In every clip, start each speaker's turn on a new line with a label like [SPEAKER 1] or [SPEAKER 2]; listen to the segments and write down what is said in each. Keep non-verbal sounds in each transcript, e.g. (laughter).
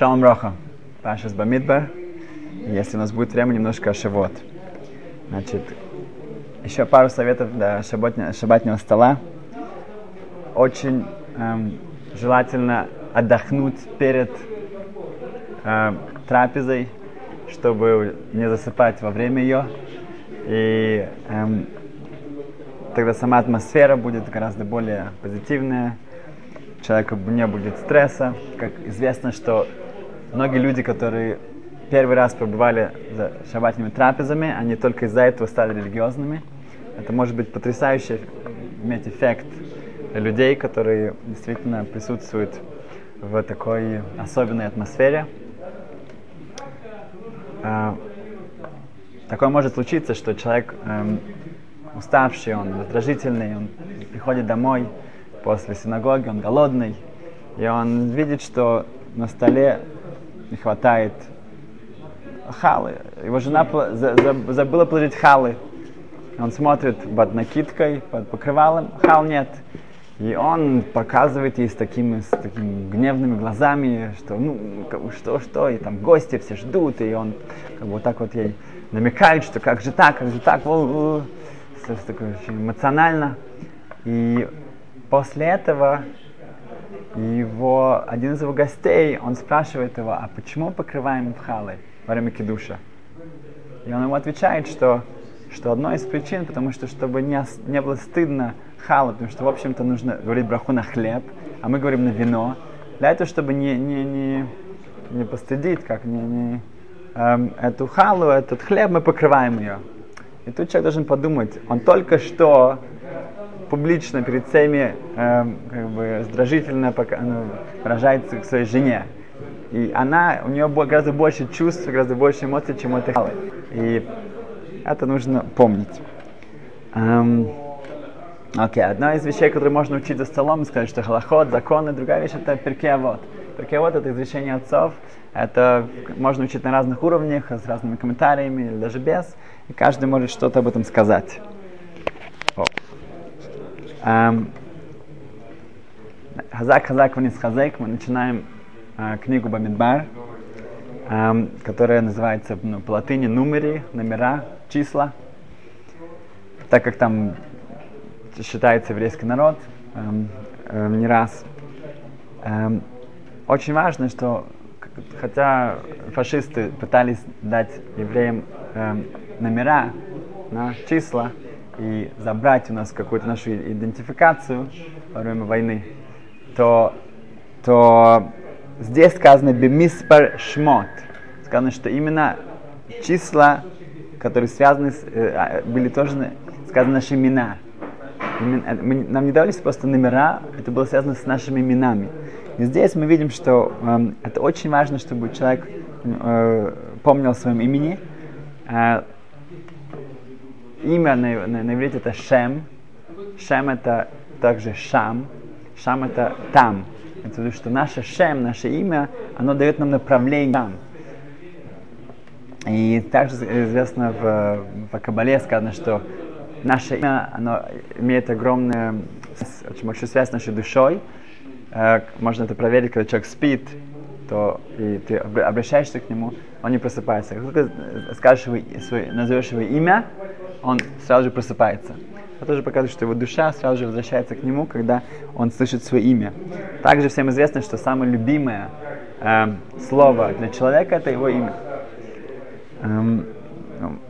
[SPEAKER 1] Шалом Роха, Пашас Бамидбар. Если у нас будет время, немножко о Шавот. Значит, еще пару советов для шаботня, шабатного стола. Очень эм, желательно отдохнуть перед э, трапезой, чтобы не засыпать во время ее. И эм, тогда сама атмосфера будет гораздо более позитивная, человеку не будет стресса. Как известно, что многие люди, которые первый раз побывали за шабатными трапезами, они только из-за этого стали религиозными. Это может быть потрясающе иметь эффект людей, которые действительно присутствуют в такой особенной атмосфере. А, такое может случиться, что человек эм, уставший, он раздражительный, он приходит домой после синагоги, он голодный, и он видит, что на столе не хватает халы. Его жена забыла положить халы. Он смотрит под накидкой, под покрывалом, хал нет. И он показывает ей с такими, с такими гневными глазами, что ну, что, что, и там гости все ждут, и он как бы вот так вот ей намекает, что как же так, как же так, все такое очень эмоционально. И после этого его, один из его гостей, он спрашивает его, а почему покрываем халы во время кидуша? И он ему отвечает, что, что одной из причин, потому что чтобы не, не было стыдно хала, потому что, в общем-то, нужно говорить браху на хлеб, а мы говорим на вино, для этого, чтобы не, не, не, не постыдить, как не, не эм, эту халу, этот хлеб, мы покрываем ее. И тут человек должен подумать, он только что публично перед всеми эм, как бы раздражительно пока, ну, выражается к своей жене. И она, у нее гораздо больше чувств, гораздо больше эмоций, чем у этой халы. И это нужно помнить. Эм, Окей, одна из вещей, которые можно учить за столом, сказать, что халахот, законы, другая вещь это перкеавод. Перкеавод это изречение отцов, это можно учить на разных уровнях, с разными комментариями или даже без, и каждый может что-то об этом сказать. Хазак, хазак, вниз хазек, мы начинаем э, книгу Бамидбар, эм, которая называется ну, по латыни нумери, номера, числа. Так как там считается еврейский народ эм, эм, не раз. Эм, очень важно, что хотя фашисты пытались дать евреям эм, номера, на числа и забрать у нас какую-то нашу идентификацию во время войны, то, то здесь сказано бемиспар шмот. Сказано, что именно числа, которые связаны с, э, а, были тоже сказаны наши имена. Э, нам не давались просто номера, это было связано с нашими именами. И здесь мы видим, что э, это очень важно, чтобы человек э, помнил о своем имени. Э, имя на, на, на иврите это Шем. Шем это также Шам. Шам это там. Это то, что наше Шем, наше имя, оно дает нам направление там. И также известно в, в Кабале сказано, что наше имя, оно имеет огромную, очень большую связь с нашей душой. Э, можно это проверить, когда человек спит, то и ты обращаешься к нему, он не просыпается. Как только скажешь его, свой, назовешь его имя, он сразу же просыпается. Это тоже показывает, что его душа сразу же возвращается к нему, когда он слышит свое имя. Также всем известно, что самое любимое э, слово для человека это его имя. Эм,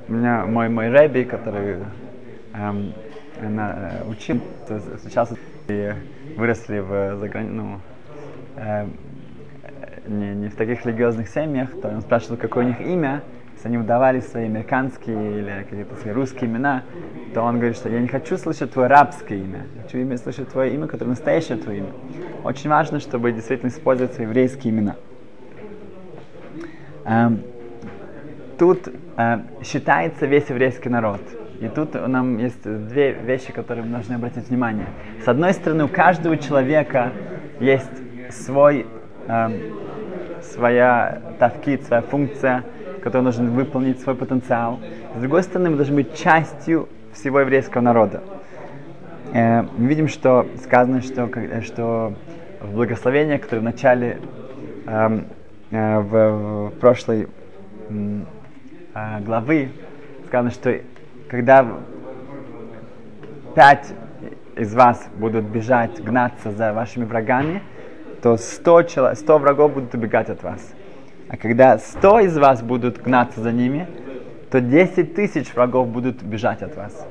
[SPEAKER 1] у меня мой мой рэби, который эм, она э, учил, сейчас выросли в заграни... ну, э, не, не в таких религиозных семьях, то он спрашивал, какое у них имя, если они выдавали свои американские или какие-то свои русские имена, то он говорит, что я не хочу слышать твое рабское имя, хочу имя, слышать твое имя, которое настоящее твое имя. Очень важно, чтобы действительно использовать еврейские имена. Эм, тут э, считается весь еврейский народ – и тут нам есть две вещи, которые мы должны обратить внимание. С одной стороны, у каждого человека есть свой, э, своя тавкит, своя функция, которую нужно выполнить, свой потенциал. С другой стороны, мы должны быть частью всего еврейского народа. Э, мы видим, что сказано, что, что в благословениях, которые в начале э, э, в, в прошлой э, главы сказано, что когда пять из вас будут бежать, гнаться за вашими врагами, то 100, человек, 100 врагов будут убегать от вас. А когда 100 из вас будут гнаться за ними, то 10 тысяч врагов будут бежать от вас.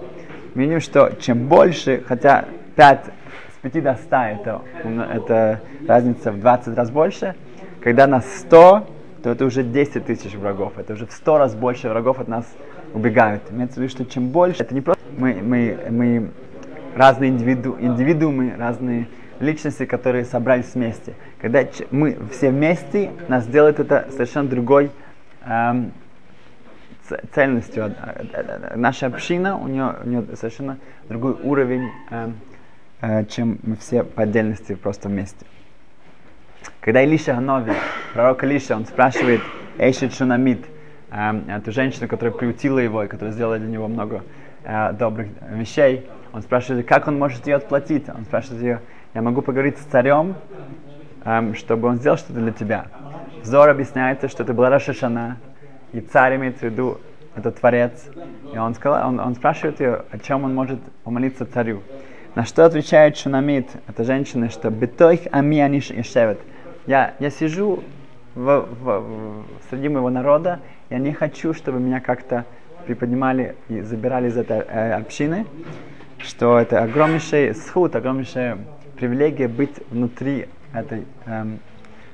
[SPEAKER 1] Мы видим, что чем больше, хотя 5 с 5 до 100 это, это разница в 20 раз больше, когда нас 100, то это уже 10 тысяч врагов. Это уже в 100 раз больше врагов от нас убегают. Имеется в виду, что чем больше, это не просто мы, мы, мы разные индивиду, индивидуумы, разные личности, которые собрались вместе. Когда мы все вместе, нас делает это совершенно другой эм, цельностью. Наша община, у нее, у нее совершенно другой уровень, эм, э, чем мы все по отдельности просто вместе. Когда Илиша Ханови, пророк Илиша, он спрашивает Эйшит Шунамид, э, эту женщину, которая приутила его и которая сделала для него много э, добрых вещей, он спрашивает, как он может ее отплатить. Он спрашивает ее, я могу поговорить с царем, э, чтобы он сделал что-то для тебя. Зор объясняется, что это была Рашашана, и царь имеет в виду это Творец. И он, сказал, он, он спрашивает ее, о чем он может помолиться царю. На что отвечает Шунамид, эта женщина, что «Бетойх ами аниш ешевет». Я, я сижу в, в, в, среди моего народа, я не хочу, чтобы меня как-то приподнимали и забирали из этой э, общины, что это огромнейший сход, огромнейшая привилегия быть внутри этой э,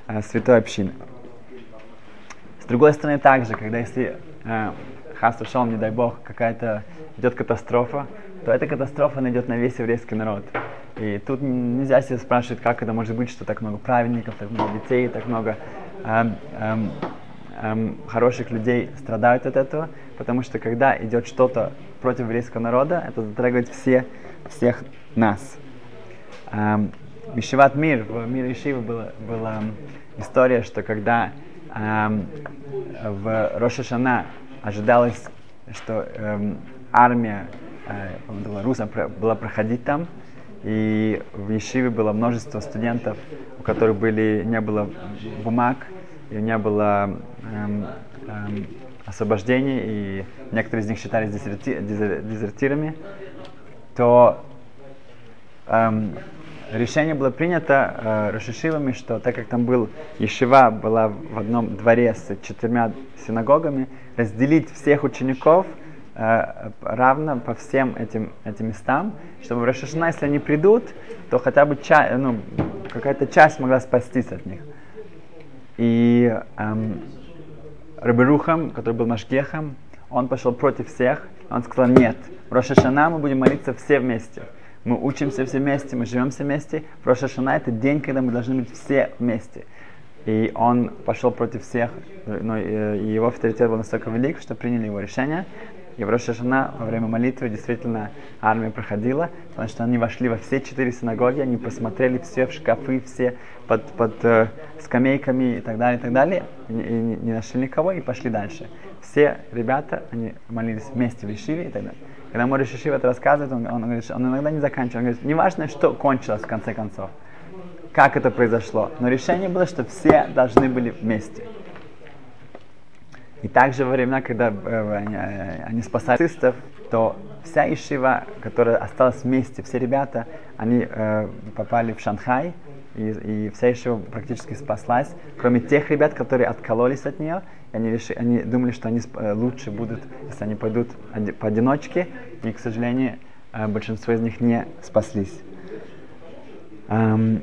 [SPEAKER 1] э, святой общины. С другой стороны, также, когда если э, хас ушел, не дай бог, какая-то идет катастрофа, то эта катастрофа найдет на весь еврейский народ. И тут нельзя себе спрашивать, как это может быть, что так много праведников, так много детей, так много эм, эм, эм, хороших людей страдают от этого, потому что когда идет что-то против еврейского народа, это затрагивает все, всех нас. Мишеват Мир, в мире Ишивы была, была история, что когда эм, в Рошашана ожидалось, что эм, армия э, Беларуса была проходить там, и в Ешиве было множество студентов, у которых были, не было бумаг, и не было эм, эм, освобождений, и некоторые из них считались дезерти, дезертирами, то эм, решение было принято э, Рошишивами, что так как там был Ешива, была в одном дворе с четырьмя синагогами, разделить всех учеников э, равно по всем этим, этим местам, чтобы в Рошишина, если они придут, то хотя бы ча- ну, какая-то часть могла спастись от них. И эм, Раберухам, который был Машгехом, он пошел против всех, он сказал, нет, в Рошашана мы будем молиться все вместе мы учимся все вместе, мы живем все вместе. Роша Шана это день, когда мы должны быть все вместе. И он пошел против всех, но э, его авторитет был настолько велик, что приняли его решение. И в Рошашана во время молитвы действительно армия проходила, потому что они вошли во все четыре синагоги, они посмотрели все в шкафы, все под, под э, скамейками и так далее, и так далее, и, и не нашли никого и пошли дальше. Все ребята, они молились вместе в Ишиве и так далее. Когда Мори Шишив это рассказывает, он, он, говорит, он иногда не заканчивает. Он говорит, не важно, что кончилось в конце концов, как это произошло, но решение было, что все должны были вместе. И также во времена, когда э, они, э, спасали нацистов, то вся Ишива, которая осталась вместе, все ребята, они э, попали в Шанхай, и, и вся Ишива практически спаслась, кроме тех ребят, которые откололись от нее, они, решили, они думали, что они э, лучше будут, если они пойдут поодиночке, и, к сожалению, э, большинство из них не спаслись. Um,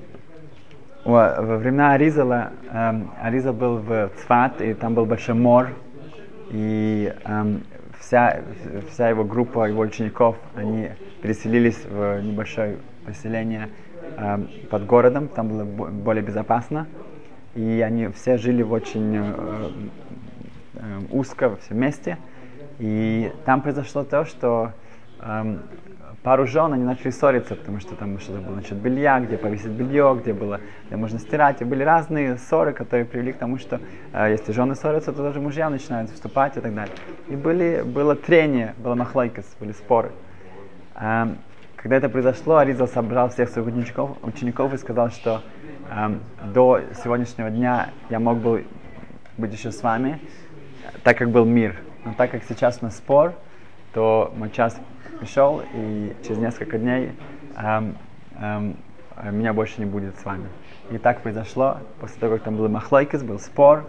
[SPEAKER 1] во времена Аризала, um, Аризал был в Цфат, и там был большой мор, и um, вся, вся его группа, его учеников, они переселились в небольшое поселение под городом, там было более безопасно, и они все жили в очень э, узко все вместе. И там произошло то, что э, пару жен они начали ссориться, потому что там что-то было насчет белья, где повесить белье, где было, где можно стирать. И были разные ссоры, которые привели к тому, что э, если жены ссорятся, то даже мужья начинают вступать и так далее. И были, было трение, было махлайкас, были споры. Э, когда это произошло, Аризал собрал всех своих учеников, учеников и сказал, что э, до сегодняшнего дня я мог бы быть еще с вами, так как был мир. Но так как сейчас у нас спор, то мой час пришел, и через несколько дней эм, эм, меня больше не будет с вами. И так произошло, после того, как там был Махлойкис, был спор,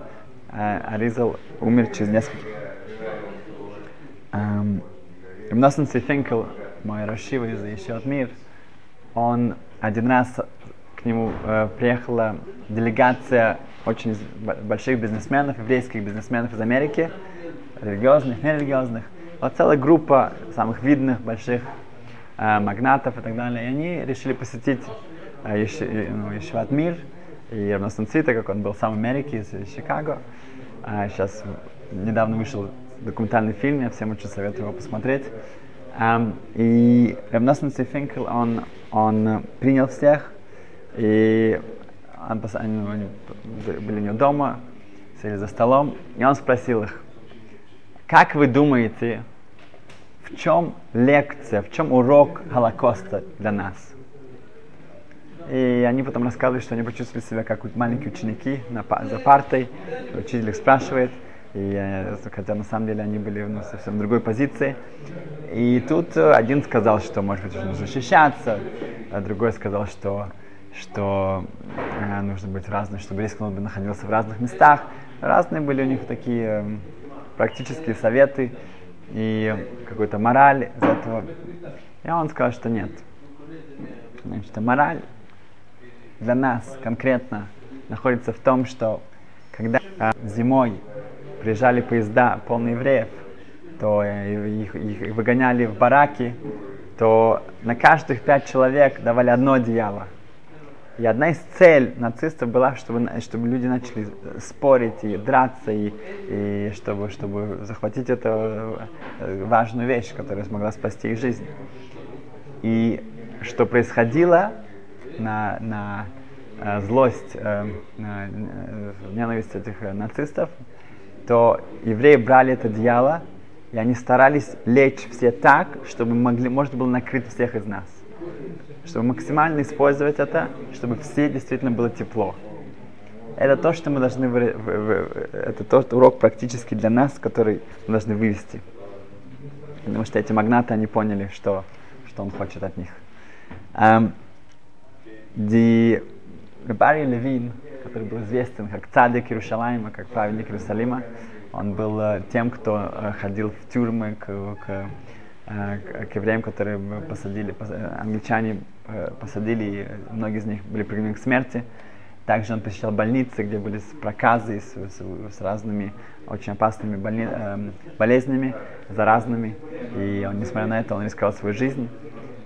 [SPEAKER 1] э, Аризал умер через несколько... Эм, Ремносен Финкел, мой Рашива еще от мир, он один раз к нему э, приехала делегация очень больших бизнесменов, еврейских бизнесменов из Америки, религиозных, нерелигиозных. Вот целая группа самых видных, больших э, магнатов и так далее. И они решили посетить э, еще, ну, Ешеват Мир и Равностан Цита, как он был сам в Америке, из, из Чикаго. А сейчас недавно вышел документальный фильм, я всем очень советую его посмотреть. Um, и Равностан Финкел, он, он принял всех, и он, они были у него дома, сели за столом, и он спросил их, как вы думаете, в чем лекция, в чем урок Холокоста для нас? И они потом рассказывали, что они почувствовали себя как маленькие ученики на, за партой. Учитель их спрашивает, и, э, хотя на самом деле они были ну, совсем другой позиции. И тут один сказал, что, может быть, нужно защищаться, а другой сказал, что что э, нужно быть разным, чтобы рискнул бы находился в разных местах. Разные были у них такие э, практические советы и какой-то мораль из этого. И он сказал, что нет. Значит, мораль для нас конкретно находится в том, что когда э, зимой приезжали поезда полные евреев, то э, их, их выгоняли в бараки, то на каждых пять человек давали одно одеяло. И одна из целей нацистов была, чтобы, чтобы люди начали спорить и драться, и, и чтобы, чтобы захватить эту э, важную вещь, которая смогла спасти их жизнь. И что происходило на, на э, злость, э, на ненависть этих нацистов, то евреи брали это одеяло, и они старались лечь все так, чтобы могли, можно было накрыть всех из нас чтобы максимально использовать это, чтобы все действительно было тепло. Это то, что мы должны, вы, это тот урок практически для нас, который мы должны вывести. Потому что эти магнаты, они поняли, что, что он хочет от них. Um, Барри Левин, который был известен как цадик Иерусалима, как праведник Иерусалима, он был uh, тем, кто uh, ходил в тюрьмы к, к Э, к евреям, которые посадили, англичане э, посадили, и многие из них были приговорены к смерти. Также он посещал больницы, где были проказы с, с, с разными очень опасными больни, э, болезнями, заразными. И он, несмотря на это, он рисковал свою жизнь,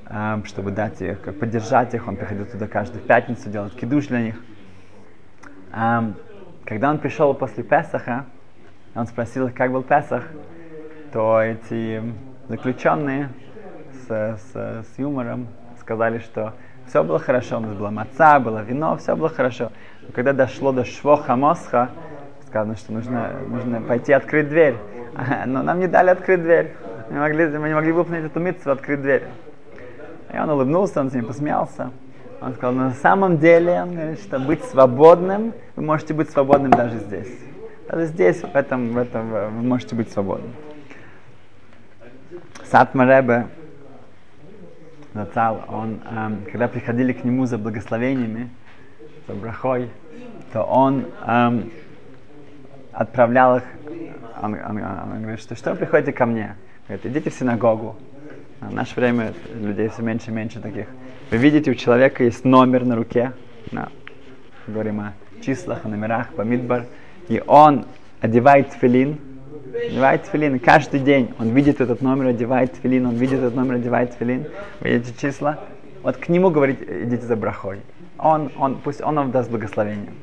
[SPEAKER 1] э, чтобы дать их, поддержать их. Он приходил туда каждую пятницу, делать кидуш для них. Когда он пришел после Песаха, он спросил, как был Песах, то эти заключенные с, с, с юмором сказали, что все было хорошо, у нас была маца, было вино, все было хорошо. Но когда дошло до швоха мосха, сказано, что нужно, нужно пойти открыть дверь. (laughs) Но нам не дали открыть дверь. Мы, могли, мы не могли выполнить эту митцву, открыть дверь. И он улыбнулся, он с ним посмеялся. Он сказал, на самом деле, он что быть свободным, вы можете быть свободным даже здесь. Даже здесь, в этом, в этом вы можете быть свободным. Сатма Ребе, Нацал, он, эм, когда приходили к нему за благословениями, за брахой, то он эм, отправлял их, он, он, он говорит, что что вы приходите ко мне? Говорит, идите в синагогу. В наше время людей все меньше и меньше таких. Вы видите, у человека есть номер на руке, на, говорим о числах, о номерах, по мидбар, и он одевает филин, одевает тфилин, каждый день он видит этот номер, одевает тфилин, он видит этот номер, одевает тфилин, видите числа, вот к нему говорит, идите за брахой. Он, он, пусть он вам даст благословение.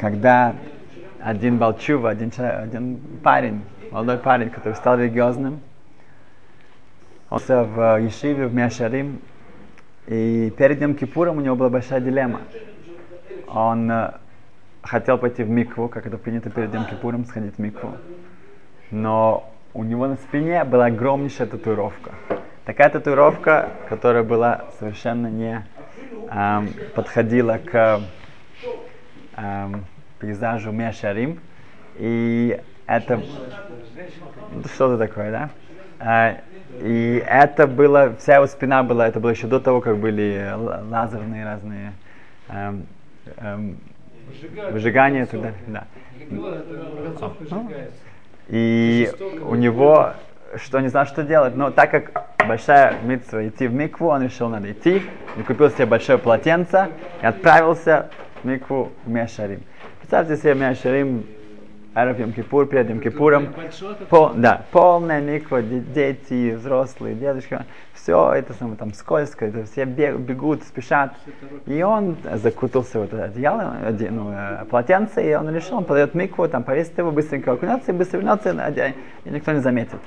[SPEAKER 1] Когда один Балчува, один, один парень, молодой парень, который стал религиозным, он в Ешиве, в Миашарим, и перед Днем Кипуром у него была большая дилемма. Он хотел пойти в микву, как это принято перед Днем Кипуром, сходить в микву. Но у него на спине была огромнейшая татуировка. Такая татуировка, которая была совершенно не эм, подходила к, эм, пейзажу Мешарим. И это что-то такое, да? А, и это было, вся его спина была, это было еще до того, как были лазерные разные эм, эм, выжигания и так далее. Да. И у него, что не знал, что делать, но так как большая митцва идти в микву, он решил, надо идти, и купил себе большое полотенце и отправился в микву в Мешарим. Представьте себе Мешарим, Араб Йом Кипур, перед Йом Кипуром. Пол, да, полная миква, дети, взрослые, дедушка. Все это самое там скользко, это все бегут, спешат. И он закутался в это одеяло, ну, э, полотенце, и он решил, он подает микву, там повесит его, быстренько окунется и быстро вернется, и никто не заметит.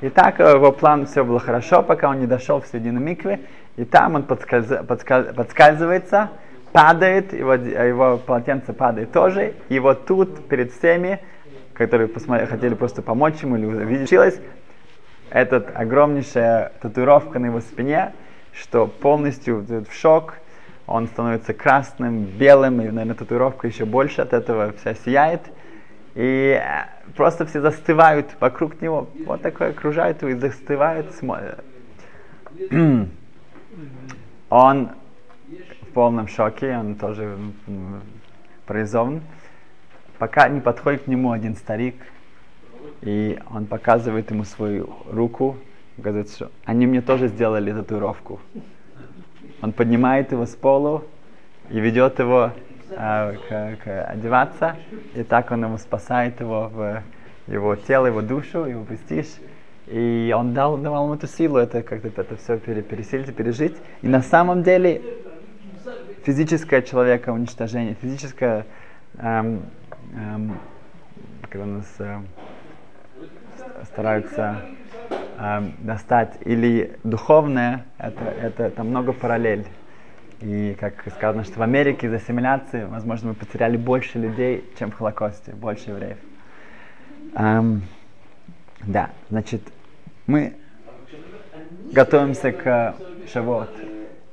[SPEAKER 1] И так его план все было хорошо, пока он не дошел в середину миквы, и там он подскальз... Подскальз... подскальзывается, падает, его, его полотенце падает тоже, и вот тут перед всеми, которые посмотри, хотели просто помочь ему или увидеть, случилось, этот огромнейшая татуировка на его спине, что полностью в шок, он становится красным, белым, и, наверное, татуировка еще больше от этого вся сияет. И э, просто все застывают вокруг него, вот такое окружают его и застывают, смотрят. (clears throat) Он в полном шоке, он тоже парализован. Пока не подходит к нему один старик, и он показывает ему свою руку, говорит, что они мне тоже сделали татуировку. Он поднимает его с полу и ведет его э, к, к одеваться, и так он ему спасает его в его тело, его душу, его престиж. И он дал, давал ему эту силу, это как-то это все пересилить, пережить. И на самом деле физическое человека уничтожение, физическое, эм, эм, когда нас э, стараются эм, достать, или духовное, это, это, это много параллель. И как сказано, что в Америке из ассимиляции, возможно, мы потеряли больше людей, чем в Холокосте, больше евреев. Эм, да, значит, мы готовимся к Шавот.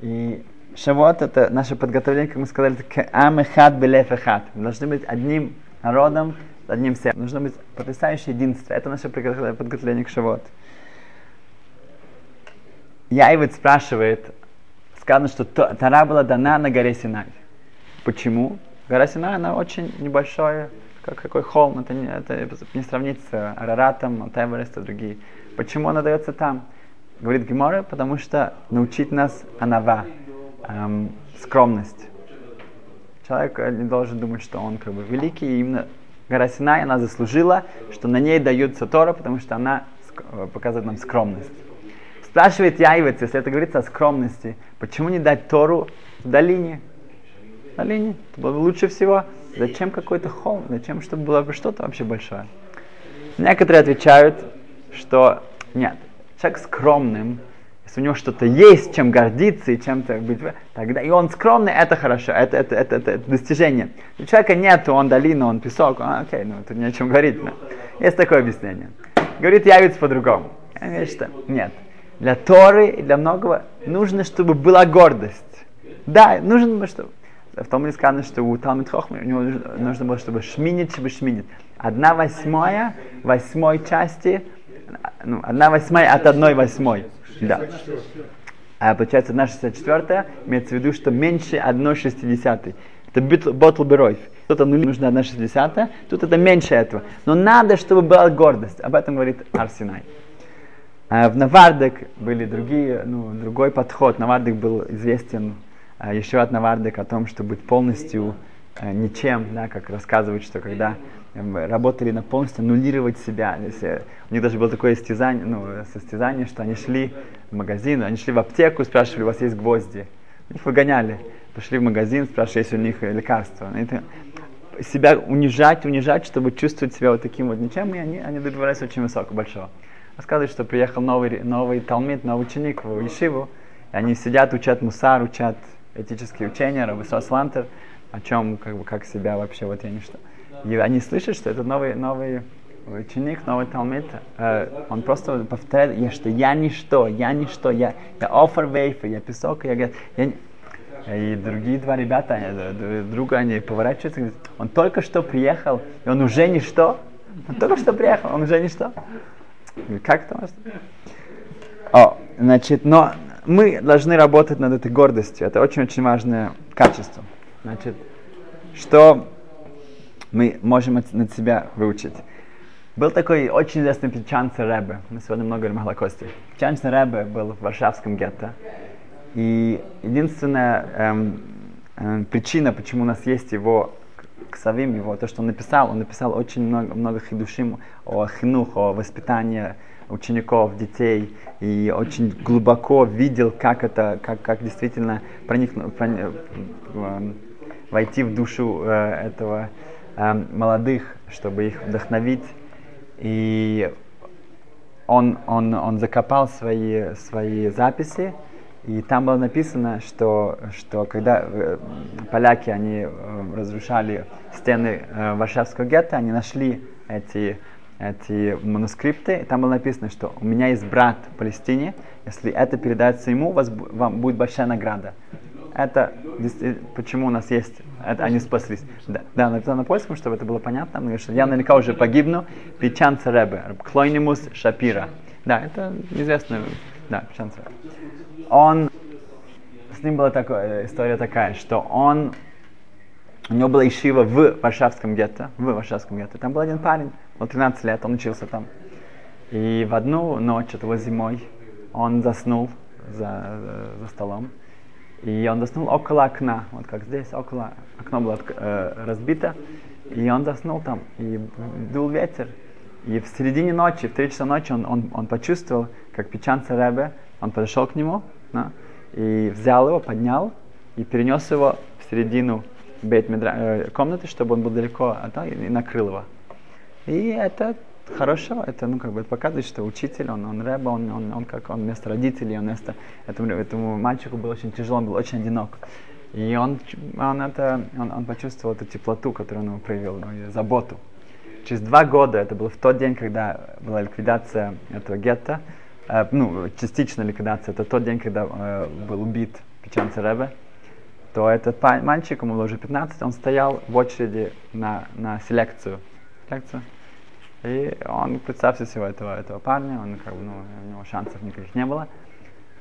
[SPEAKER 1] И Шавот это наше подготовление, как мы сказали, к Амехат Белефехат. Мы должны быть одним народом, одним сердцем. Нужно быть потрясающее единство. Это наше подготовление к Шавот. Яйвит спрашивает, сказано, что Тара была дана на горе Синай. Почему? Гора Синай, она очень небольшая, как какой холм, это не, это не сравнить с Араратом, от Эвереста, другие. Почему она дается там? Говорит Гемора, потому что научить нас Анава, эм, скромность. Человек не должен думать, что он как бы великий, и именно гора Синай, она заслужила, что на ней даются Тора, потому что она э, показывает нам скромность. Спрашивает Яйвец, если это говорится о скромности, почему не дать Тору в долине? В долине. Это было бы лучше всего. Зачем какой-то холм? Зачем, чтобы было бы что-то вообще большое? Некоторые отвечают, что нет, человек скромным, если у него что-то есть, чем гордиться и чем-то быть, тогда и он скромный, это хорошо, это, это, это, это, это достижение. У человека нет, он долина, он песок, а, окей, ну тут не о чем говорить. Но. Есть такое объяснение. Говорит Явец по-другому. Что нет. Для Торы и для многого нужно, чтобы была гордость. Да, нужно, чтобы в том не сказано, что у Талмит Хохма у него нужно было, чтобы шминит, чтобы шминит. Одна восьмая, восьмой части, ну, одна восьмая от одной восьмой. Да. А получается 1,64 имеется в виду, что меньше 1,60. Это ботл беройф. Тут нуль нужно 1,60, тут это меньше этого. Но надо, чтобы была гордость. Об этом говорит Арсенай. А в Навардек были другие, ну, другой подход. Навардек был известен а, еще от Навардек о том, чтобы быть полностью а, ничем, да, как рассказывают, что когда работали на полностью аннулировать себя. Если, у них даже было такое состязание, ну, состязание, что они шли в магазин, они шли в аптеку, спрашивали, у вас есть гвозди. Их выгоняли. Пошли в магазин, спрашивали, есть у них лекарства. Это, себя унижать, унижать, чтобы чувствовать себя вот таким вот ничем, и они, они добивались очень высокого, большого. Рассказывают, что приехал новый, новый талмит, новый ученик в Ешиву, и они сидят, учат мусар, учат этические учения, Рабисос Лантер, о чем, как бы, как себя вообще, вот я не что. И они слышат, что этот новый, новый ученик, новый талмит, э, он просто повторяет, я что я ничто, я ничто, я, я офер вейфа, я песок, я, я, И другие два ребята, они, друга, они поворачиваются говорят, он только что приехал, и он уже ничто. Он только что приехал, он уже ничто. Как это может? О, значит, но мы должны работать над этой гордостью. Это очень-очень важное качество. Значит, что мы можем над себя выучить. Был такой очень известный Печанцер Рэбе. Мы сегодня много говорим о Холокосте. Печанцер Рэбе был в Варшавском гетто. И единственная эм, эм, причина, почему у нас есть его к Савим, его, то, что он написал, он написал очень много, много хидушим о хинух, о воспитании учеников, детей, и очень глубоко видел, как это, как, как действительно проникнуть, проник, э, войти в душу э, этого э, молодых, чтобы их вдохновить. И он, он, он закопал свои, свои записи, и там было написано, что, что когда э, поляки они э, разрушали стены э, Варшавского гетто, они нашли эти, эти манускрипты, и там было написано, что у меня есть брат в Палестине, если это передается ему, вас, вам будет большая награда. Это почему у нас есть, это, они спаслись. Да, да написано на польском, чтобы это было понятно, потому что я наверняка уже погибну. Пичан Царебе, Клойнимус Шапира. Да, это известно, да, Пичан Царебе он, с ним была такая, история такая, что он, у него была ишива в Варшавском гетто, в Варшавском гетто. Там был один парень, был 13 лет, он учился там. И в одну ночь, это было зимой, он заснул за, за столом. И он заснул около окна, вот как здесь, около окно было э, разбито. И он заснул там, и дул ветер. И в середине ночи, в 3 часа ночи, он, он, он почувствовал, как Печан Царебе, он подошел к нему, да, и взял его, поднял и перенес его в середину бейт э, комнаты, чтобы он был далеко от а, и накрыл его. И это хорошо, это ну как бы показывает, что учитель, он, он рэба, он, он, он как он вместо родителей, он вместо этому, этому мальчику был очень тяжело, он был очень одинок. И он, он, это, он, он почувствовал эту теплоту, которую он ему проявил, ну, заботу. Через два года, это было в тот день, когда была ликвидация этого гетто, Э, ну, частичная ликвидация, это тот день, когда э, был убит Печан Царебе, то этот мальчик, ему было уже 15, он стоял в очереди на, на селекцию. селекцию. И он, представьте себе этого, этого парня, он как бы, ну, у него шансов никаких не было.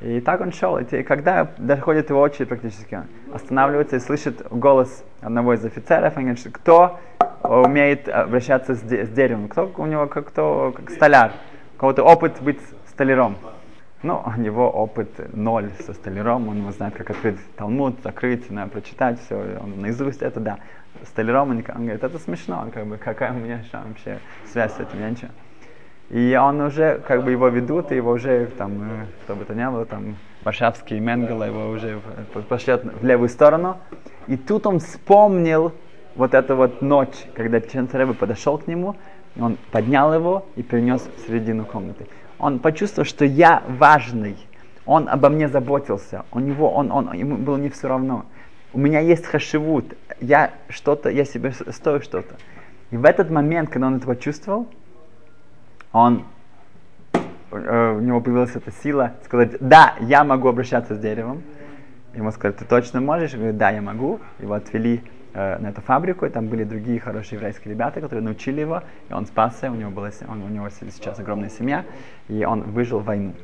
[SPEAKER 1] И так он шел. И когда доходит его очередь практически, он останавливается и слышит голос одного из офицеров, он говорит, кто умеет обращаться с, с деревом, кто у него как, кто, как столяр, у кого-то опыт быть столяром. Ну, у него опыт ноль со столяром, он знает, как открыть Талмуд, закрыть, на, прочитать все, он наизусть это, да. Столяром он, говорит, это смешно, как бы, какая у меня вообще связь с этим, я ничего. И он уже, как бы его ведут, и его уже, там, э, кто бы то ни было, там, Варшавский Менгала его уже пошлет в левую сторону. И тут он вспомнил вот эту вот ночь, когда Ченцаребе подошел к нему, он поднял его и перенес в середину комнаты он почувствовал, что я важный, он обо мне заботился, у него, он, он, ему было не все равно. У меня есть хашивут, я что-то, я себе стою что-то. И в этот момент, когда он это почувствовал, он, э, у него появилась эта сила сказать, да, я могу обращаться с деревом. Ему сказали, ты точно можешь? Он говорит, да, я могу. Его отвели э, на эту фабрику, и там были другие хорошие еврейские ребята, которые научили его, и он спасся, у него, была, он, у него сейчас огромная семья, и он выжил войну.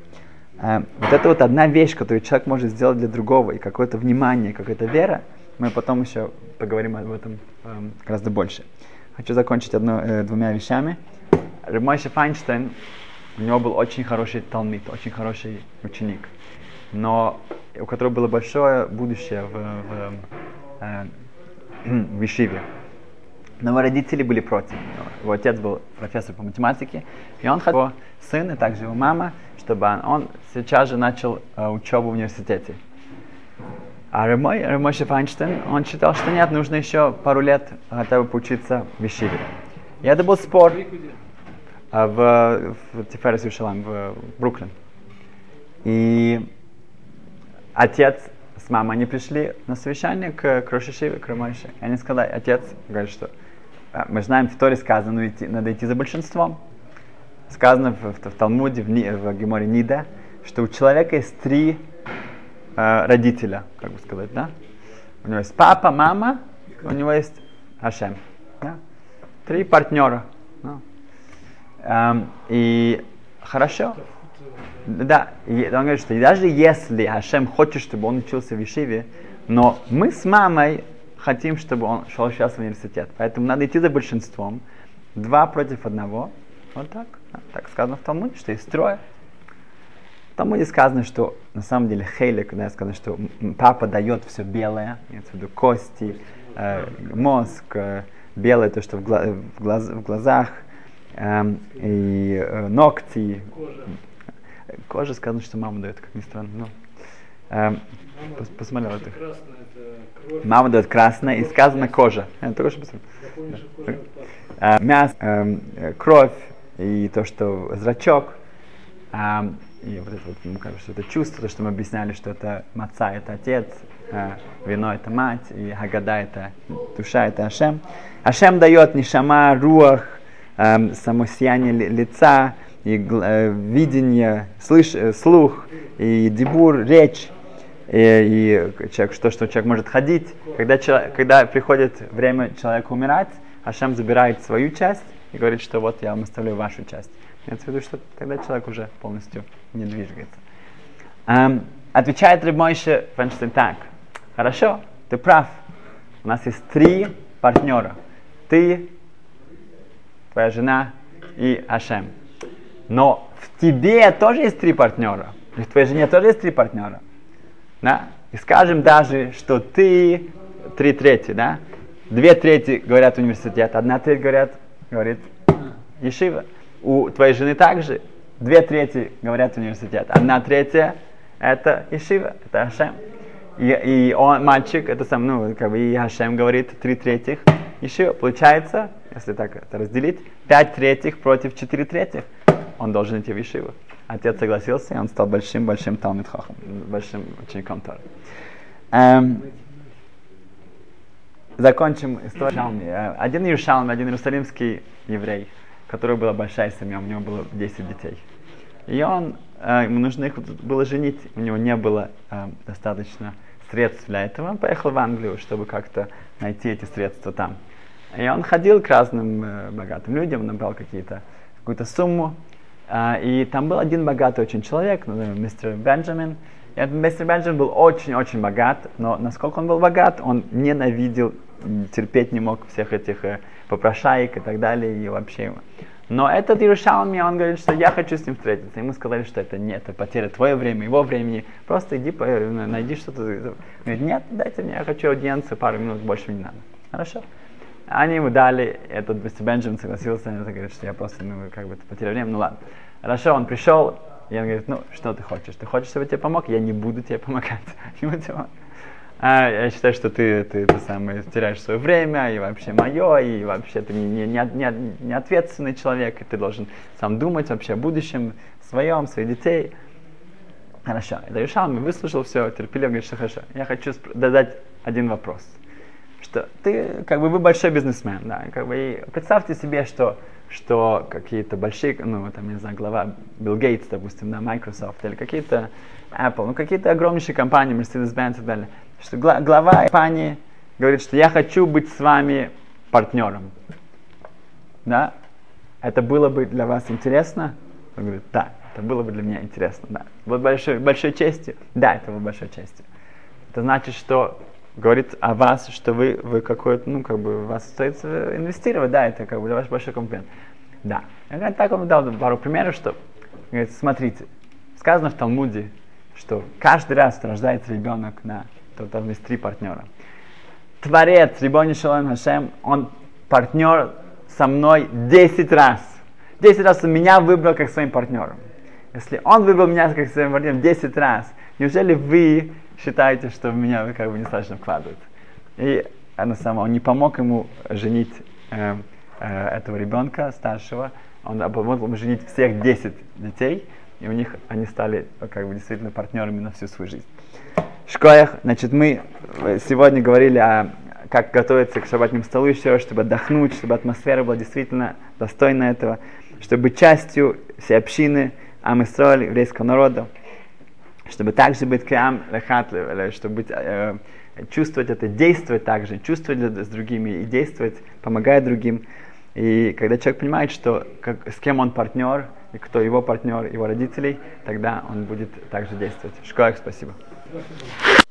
[SPEAKER 1] Э, вот это вот одна вещь, которую человек может сделать для другого, и какое-то внимание, какая-то вера, мы потом еще поговорим об этом э, гораздо больше. Хочу закончить одно, э, двумя вещами. Ремойша Файнштейн, у него был очень хороший талмит, очень хороший ученик, но у которого было большое будущее в, в э, (clears throat) в Ишиве. Но его родители были против. Его отец был профессор по математике, и он хотел его сын, и также его мама, чтобы он, он сейчас же начал uh, учебу в университете. А Ремой, Ремойша Файнштейн, он считал, что нет, нужно еще пару лет хотя бы поучиться в Ишиве. И это был спор uh, в, в Тиферес Юшалам, в Бруклин. И отец с мамой они пришли на совещание к, к Рошишиве, к Рамайше. И они сказали, отец говорит, что «А, мы знаем, в Торе сказано, идти, надо идти за большинством. Сказано в, в, в Талмуде, в, в Геморе Нида, что у человека есть три э, родителя, как бы сказать, да? У него есть папа, мама, у него есть Ашем. Да? Три партнера. Да. Эм, и хорошо. Да, и он говорит, что даже если Ашем хочет, чтобы он учился в Ешиве, но мы с мамой хотим, чтобы он шел сейчас в университет. Поэтому надо идти за большинством. Два против одного. Вот так. Так сказано в Талмуде, что есть трое. В Талмуде сказано, что на самом деле Хейле, когда сказано, что папа дает все белое, имеется в виду кости, э, мозг, э, белое то, что в, гла- в, глаз- в глазах, э, и э, ногти. Кожа. Кожа сказано, что мама дает, как ни странно. Но, э, пос, посмотрел это. Мама дает красное, и сказано кожа. Я тоже посмотрел. Э, мясо, э, кровь, и то, что зрачок. Э, и вот это вот, ну, кажется, это чувство, то, что мы объясняли, что это маца, это отец, э, вино это мать, и агада это душа, это Ашем. Ашем дает нишама, руах, э, самосияние лица, и э, видение, слыш, э, слух, и дебур, речь, и, и человек, то, что человек может ходить. Когда, человек, когда приходит время человека умирать, Ашем забирает свою часть и говорит, что вот я вам оставляю вашу часть. Имеется в виду, что тогда человек уже полностью не движется. Эм, отвечает Рыбмойше Фенштейн так. Хорошо, ты прав. У нас есть три партнера. Ты, твоя жена и Ашем. Но в тебе тоже есть три партнера. И в твоей жене тоже есть три партнера. Да? И скажем даже, что ты три трети, да? Две трети говорят университет, одна треть говорят, говорит Ешива у твоей жены также две трети говорят университет, одна третья это Ишива, это Ашем. И, и он, мальчик, это сам, ну, как бы и Ашем говорит три третьих Ишива. Получается, если так это разделить, пять третьих против четыре третьих. Он должен идти в Ишиву. Отец согласился, и он стал большим-большим Талмитхахом, большим учеником Тора. Эм, закончим историю. Один Иерушалм, один иерусалимский еврей, у которого была большая семья, у него было 10 детей. И он, э, ему нужно их было женить, у него не было э, достаточно средств для этого. Он поехал в Англию, чтобы как-то найти эти средства там. И он ходил к разным э, богатым людям, набрал какие-то, какую-то сумму. Э, и там был один богатый очень человек, назовем мистер Бенджамин. И этот мистер Бенджамин был очень-очень богат, но насколько он был богат, он ненавидел, терпеть не мог всех этих э, попрошаек и так далее, и вообще. Но этот Иерушалми, он говорит, что я хочу с ним встретиться. Ему сказали, что это нет, это потеря твое время, его времени. Просто иди, найди что-то. Говорит, нет, дайте мне, я хочу аудиенцию, пару минут, больше не надо. Хорошо. Они ему дали, этот Бенджамин согласился, он говорит, что я просто, ну, как бы, потерял время, ну ладно. Хорошо, он пришел, и он говорит, ну, что ты хочешь? Ты хочешь, чтобы я тебе помог? Я не буду тебе помогать. (laughs) Не буду тебе помогать. А, я считаю, что ты, ты, ты самый, теряешь свое время, и вообще мое, и вообще ты не, не, не, не ответственный человек, и ты должен сам думать вообще о будущем своем, своих детей. Хорошо. И Даюшалми выслушал все, терпеливо говорит, что хорошо. Я хочу задать один вопрос. Что ты, как бы, вы большой бизнесмен, да, как бы, и представьте себе, что, что какие-то большие, ну, там, не знаю, глава Билл Гейтс, допустим, да, Microsoft, или какие-то Apple, ну, какие-то огромнейшие компании, Mercedes-Benz и так далее, что глава компании говорит, что я хочу быть с вами партнером. Да? Это было бы для вас интересно? Он говорит, да, это было бы для меня интересно, да. Вот большой, большой честью? Да, это было большой честью. Это значит, что говорит о вас, что вы, вы какой-то, ну, как бы, вас стоит инвестировать, да, это как бы для вас большой комплимент. Да. Я говорю, так он дал пару примеров, что, говорит, смотрите, сказано в Талмуде, что каждый раз рождается ребенок на там есть три партнера. Творец, Рибони Шалом Хашем, он партнер со мной 10 раз. 10 раз он меня выбрал как своим партнером. Если он выбрал меня как своим партнером 10 раз, неужели вы считаете, что в меня как бы недостаточно вкладываете? И на самом он не помог ему женить э, э, этого ребенка старшего, он помог ему женить всех 10 детей, и у них они стали как бы действительно партнерами на всю свою жизнь. Шкоях, значит, мы сегодня говорили о как готовиться к шабатному столу еще чтобы отдохнуть, чтобы атмосфера была действительно достойна этого, чтобы частью всей общины, а мы строили еврейского народа. чтобы также быть кам лехатлив, чтобы быть, э, чувствовать это, действовать также, чувствовать с другими и действовать, помогать другим. И когда человек понимает, что как, с кем он партнер, и кто его партнер, его родителей, тогда он будет также действовать. Школах, спасибо. Thank you.